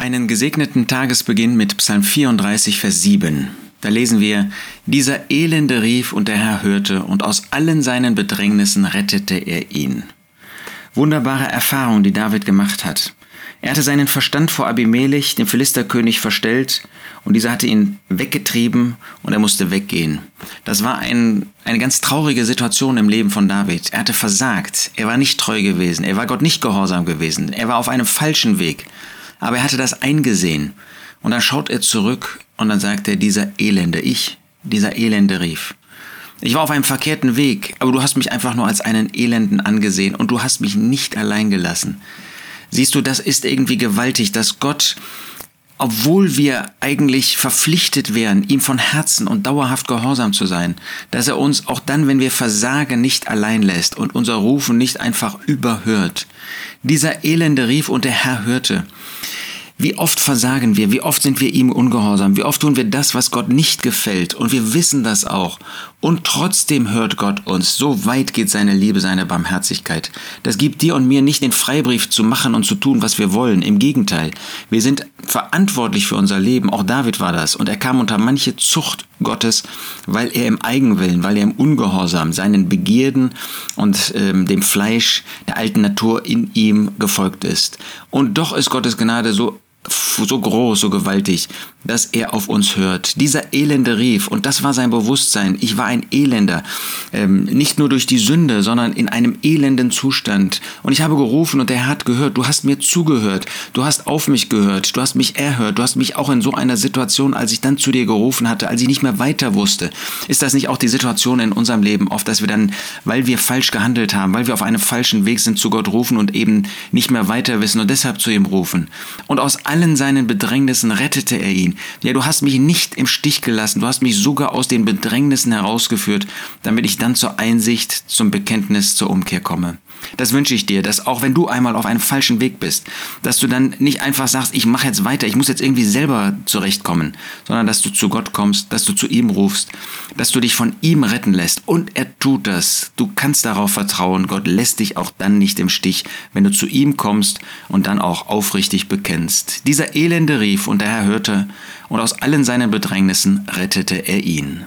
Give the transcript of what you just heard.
einen gesegneten Tagesbeginn mit Psalm 34, Vers 7. Da lesen wir, dieser Elende rief und der Herr hörte und aus allen seinen Bedrängnissen rettete er ihn. Wunderbare Erfahrung, die David gemacht hat. Er hatte seinen Verstand vor Abimelech, dem Philisterkönig, verstellt und dieser hatte ihn weggetrieben und er musste weggehen. Das war ein, eine ganz traurige Situation im Leben von David. Er hatte versagt, er war nicht treu gewesen, er war Gott nicht gehorsam gewesen, er war auf einem falschen Weg. Aber er hatte das eingesehen und dann schaut er zurück und dann sagt er, dieser Elende, ich, dieser Elende rief. Ich war auf einem verkehrten Weg, aber du hast mich einfach nur als einen Elenden angesehen und du hast mich nicht allein gelassen. Siehst du, das ist irgendwie gewaltig, dass Gott, obwohl wir eigentlich verpflichtet wären, ihm von Herzen und dauerhaft gehorsam zu sein, dass er uns auch dann, wenn wir versagen, nicht allein lässt und unser Rufen nicht einfach überhört. Dieser Elende rief und der Herr hörte. Wie oft versagen wir, wie oft sind wir ihm ungehorsam, wie oft tun wir das, was Gott nicht gefällt und wir wissen das auch. Und trotzdem hört Gott uns. So weit geht seine Liebe, seine Barmherzigkeit. Das gibt dir und mir nicht den Freibrief zu machen und zu tun, was wir wollen. Im Gegenteil, wir sind verantwortlich für unser Leben. Auch David war das. Und er kam unter manche Zucht Gottes, weil er im Eigenwillen, weil er im Ungehorsam seinen Begierden und ähm, dem Fleisch der alten Natur in ihm gefolgt ist. Und doch ist Gottes Gnade so so groß, so gewaltig, dass er auf uns hört. Dieser Elende rief, und das war sein Bewusstsein, ich war ein Elender, ähm, nicht nur durch die Sünde, sondern in einem elenden Zustand. Und ich habe gerufen und er hat gehört, du hast mir zugehört, du hast auf mich gehört, du hast mich erhört, du hast mich auch in so einer Situation, als ich dann zu dir gerufen hatte, als ich nicht mehr weiter wusste. Ist das nicht auch die Situation in unserem Leben oft, dass wir dann, weil wir falsch gehandelt haben, weil wir auf einem falschen Weg sind, zu Gott rufen und eben nicht mehr weiter wissen und deshalb zu ihm rufen? Und aus allen seinen Bedrängnissen rettete er ihn. Ja, du hast mich nicht im Stich gelassen, du hast mich sogar aus den Bedrängnissen herausgeführt, damit ich dann zur Einsicht, zum Bekenntnis, zur Umkehr komme. Das wünsche ich dir, dass auch wenn du einmal auf einem falschen Weg bist, dass du dann nicht einfach sagst, ich mache jetzt weiter, ich muss jetzt irgendwie selber zurechtkommen, sondern dass du zu Gott kommst, dass du zu ihm rufst, dass du dich von ihm retten lässt. Und er tut das. Du kannst darauf vertrauen, Gott lässt dich auch dann nicht im Stich, wenn du zu ihm kommst und dann auch aufrichtig bekennst. Dieser Elende rief und der Herr hörte, und aus allen seinen Bedrängnissen rettete er ihn.